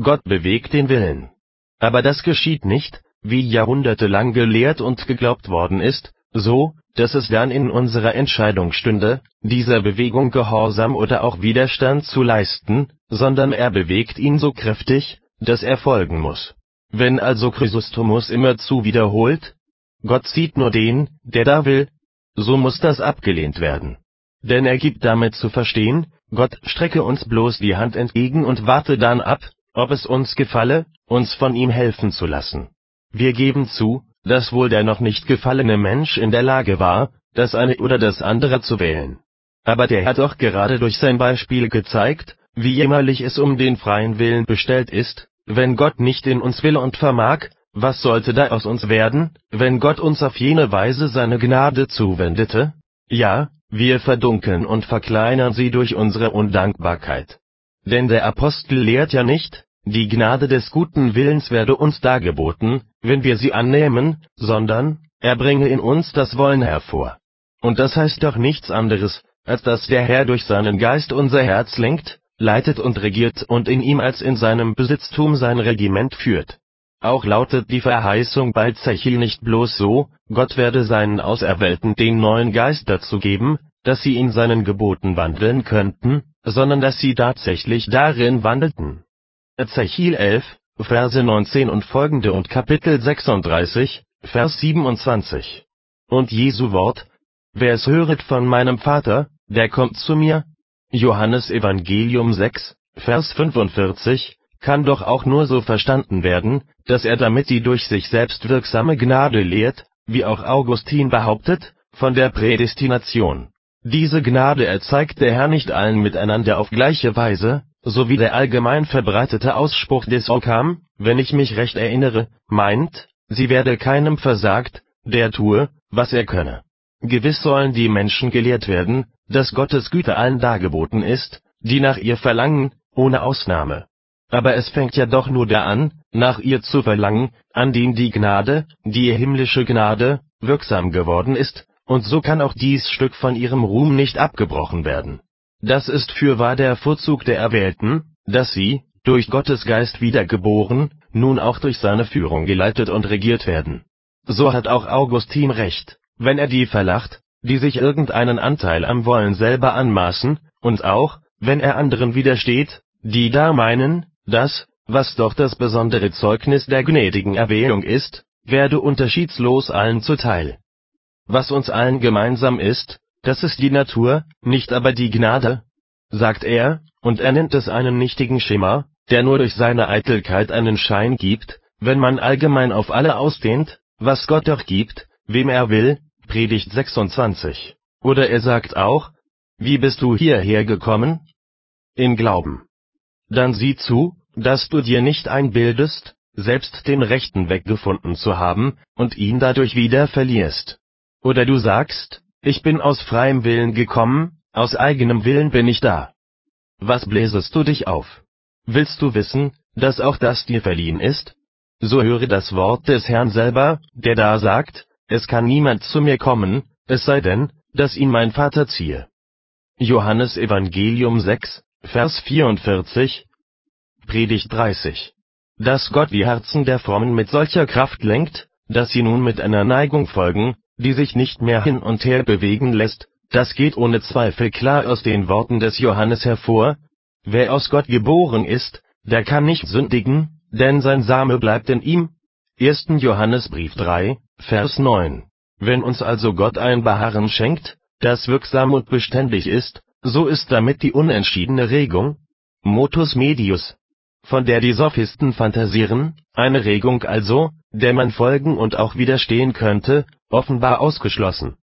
Gott bewegt den Willen. Aber das geschieht nicht, wie jahrhundertelang gelehrt und geglaubt worden ist, so, dass es dann in unserer Entscheidung stünde, dieser Bewegung Gehorsam oder auch Widerstand zu leisten, sondern er bewegt ihn so kräftig, dass er folgen muss. Wenn also Chrysostomus immerzu wiederholt, Gott sieht nur den, der da will, so muss das abgelehnt werden. Denn er gibt damit zu verstehen, Gott strecke uns bloß die Hand entgegen und warte dann ab, ob es uns gefalle, uns von ihm helfen zu lassen. Wir geben zu, dass wohl der noch nicht gefallene Mensch in der Lage war, das eine oder das andere zu wählen. Aber der hat doch gerade durch sein Beispiel gezeigt, wie jämmerlich es um den freien Willen bestellt ist, wenn Gott nicht in uns will und vermag, was sollte da aus uns werden, wenn Gott uns auf jene Weise seine Gnade zuwendete? Ja, wir verdunkeln und verkleinern sie durch unsere Undankbarkeit. Denn der Apostel lehrt ja nicht, die Gnade des guten Willens werde uns dargeboten, wenn wir sie annehmen, sondern, er bringe in uns das Wollen hervor. Und das heißt doch nichts anderes, als dass der Herr durch seinen Geist unser Herz lenkt, leitet und regiert und in ihm als in seinem Besitztum sein Regiment führt. Auch lautet die Verheißung bei Zechil nicht bloß so, Gott werde seinen Auserwählten den neuen Geist dazu geben, dass sie in seinen Geboten wandeln könnten, sondern dass sie tatsächlich darin wandelten. Zechil 11, Verse 19 und folgende und Kapitel 36, Vers 27. Und Jesu Wort, wer es höret von meinem Vater, der kommt zu mir, Johannes Evangelium 6, Vers 45, kann doch auch nur so verstanden werden, dass er damit die durch sich selbst wirksame Gnade lehrt, wie auch Augustin behauptet, von der Prädestination. Diese Gnade erzeigt der Herr nicht allen miteinander auf gleiche Weise, so wie der allgemein verbreitete Ausspruch des Occam, wenn ich mich recht erinnere, meint, sie werde keinem versagt, der tue, was er könne. Gewiss sollen die Menschen gelehrt werden, dass Gottes Güte allen dargeboten ist, die nach ihr verlangen, ohne Ausnahme. Aber es fängt ja doch nur der an, nach ihr zu verlangen, an den die Gnade, die himmlische Gnade, wirksam geworden ist, und so kann auch dies Stück von ihrem Ruhm nicht abgebrochen werden. Das ist fürwahr der Vorzug der Erwählten, dass sie, durch Gottes Geist wiedergeboren, nun auch durch seine Führung geleitet und regiert werden. So hat auch Augustin recht, wenn er die verlacht, die sich irgendeinen Anteil am Wollen selber anmaßen, und auch, wenn er anderen widersteht, die da meinen, das, was doch das besondere Zeugnis der gnädigen Erwählung ist, werde unterschiedslos allen zuteil. Was uns allen gemeinsam ist, das ist die Natur, nicht aber die Gnade, sagt er, und er nennt es einen nichtigen Schimmer, der nur durch seine Eitelkeit einen Schein gibt, wenn man allgemein auf alle ausdehnt, was Gott doch gibt, wem er will, Predigt 26. Oder er sagt auch, wie bist du hierher gekommen? In Glauben. Dann sieh zu, dass du dir nicht einbildest, selbst den Rechten weggefunden zu haben und ihn dadurch wieder verlierst. Oder du sagst, ich bin aus freiem Willen gekommen, aus eigenem Willen bin ich da. Was bläsest du dich auf? Willst du wissen, dass auch das dir verliehen ist? So höre das Wort des Herrn selber, der da sagt, es kann niemand zu mir kommen, es sei denn, dass ihn mein Vater ziehe. Johannes Evangelium 6, Vers 44, Predigt 30. Dass Gott die Herzen der Frommen mit solcher Kraft lenkt, dass sie nun mit einer Neigung folgen, die sich nicht mehr hin und her bewegen lässt, das geht ohne Zweifel klar aus den Worten des Johannes hervor, wer aus Gott geboren ist, der kann nicht sündigen, denn sein Same bleibt in ihm. 1. Johannesbrief 3, Vers 9. Wenn uns also Gott ein Beharren schenkt, das wirksam und beständig ist, so ist damit die unentschiedene Regung, Motus Medius, von der die Sophisten phantasieren, eine Regung also, der man folgen und auch widerstehen könnte, offenbar ausgeschlossen